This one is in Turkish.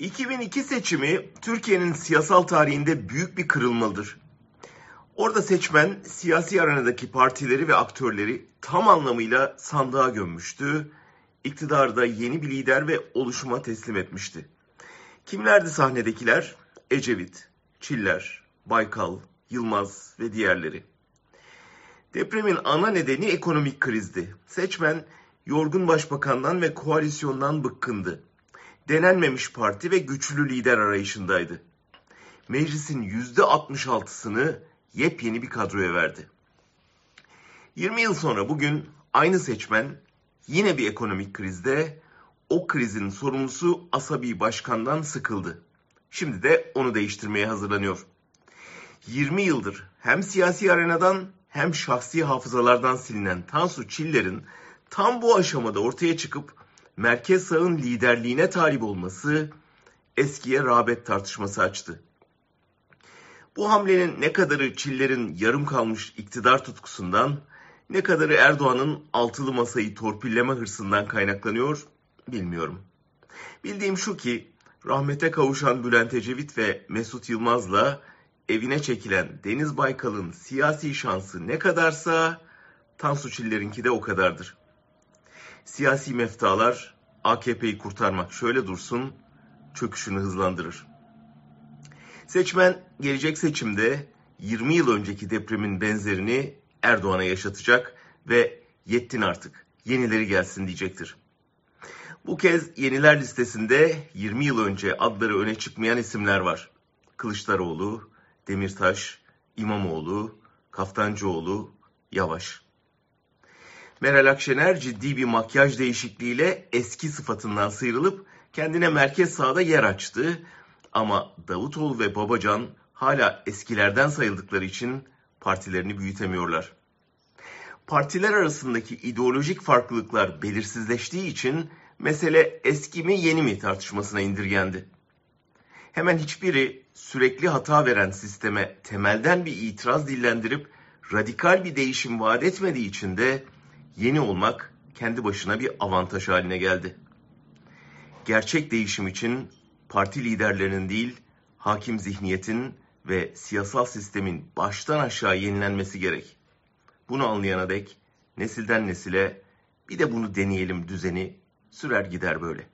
2002 seçimi Türkiye'nin siyasal tarihinde büyük bir kırılmadır. Orada seçmen siyasi arenadaki partileri ve aktörleri tam anlamıyla sandığa gömmüştü. İktidarda yeni bir lider ve oluşuma teslim etmişti. Kimlerdi sahnedekiler? Ecevit, Çiller, Baykal, Yılmaz ve diğerleri. Depremin ana nedeni ekonomik krizdi. Seçmen yorgun başbakandan ve koalisyondan bıkkındı denenmemiş parti ve güçlü lider arayışındaydı. Meclisin yüzde 66'sını yepyeni bir kadroya verdi. 20 yıl sonra bugün aynı seçmen yine bir ekonomik krizde o krizin sorumlusu asabi başkandan sıkıldı. Şimdi de onu değiştirmeye hazırlanıyor. 20 yıldır hem siyasi arenadan hem şahsi hafızalardan silinen Tansu Çiller'in tam bu aşamada ortaya çıkıp merkez sağın liderliğine talip olması eskiye rağbet tartışması açtı. Bu hamlenin ne kadarı Çiller'in yarım kalmış iktidar tutkusundan, ne kadarı Erdoğan'ın altılı masayı torpilleme hırsından kaynaklanıyor bilmiyorum. Bildiğim şu ki rahmete kavuşan Bülent Ecevit ve Mesut Yılmaz'la evine çekilen Deniz Baykal'ın siyasi şansı ne kadarsa Tansu Çiller'inki de o kadardır siyasi meftalar AKP'yi kurtarmak şöyle dursun çöküşünü hızlandırır. Seçmen gelecek seçimde 20 yıl önceki depremin benzerini Erdoğan'a yaşatacak ve yettin artık yenileri gelsin diyecektir. Bu kez yeniler listesinde 20 yıl önce adları öne çıkmayan isimler var. Kılıçdaroğlu, Demirtaş, İmamoğlu, Kaftancıoğlu, Yavaş. Meral Akşener ciddi bir makyaj değişikliğiyle eski sıfatından sıyrılıp kendine merkez sağda yer açtı. Ama Davutoğlu ve Babacan hala eskilerden sayıldıkları için partilerini büyütemiyorlar. Partiler arasındaki ideolojik farklılıklar belirsizleştiği için mesele eski mi yeni mi tartışmasına indirgendi. Hemen hiçbiri sürekli hata veren sisteme temelden bir itiraz dillendirip radikal bir değişim vaat etmediği için de yeni olmak kendi başına bir avantaj haline geldi. Gerçek değişim için parti liderlerinin değil, hakim zihniyetin ve siyasal sistemin baştan aşağı yenilenmesi gerek. Bunu anlayana dek nesilden nesile bir de bunu deneyelim düzeni sürer gider böyle.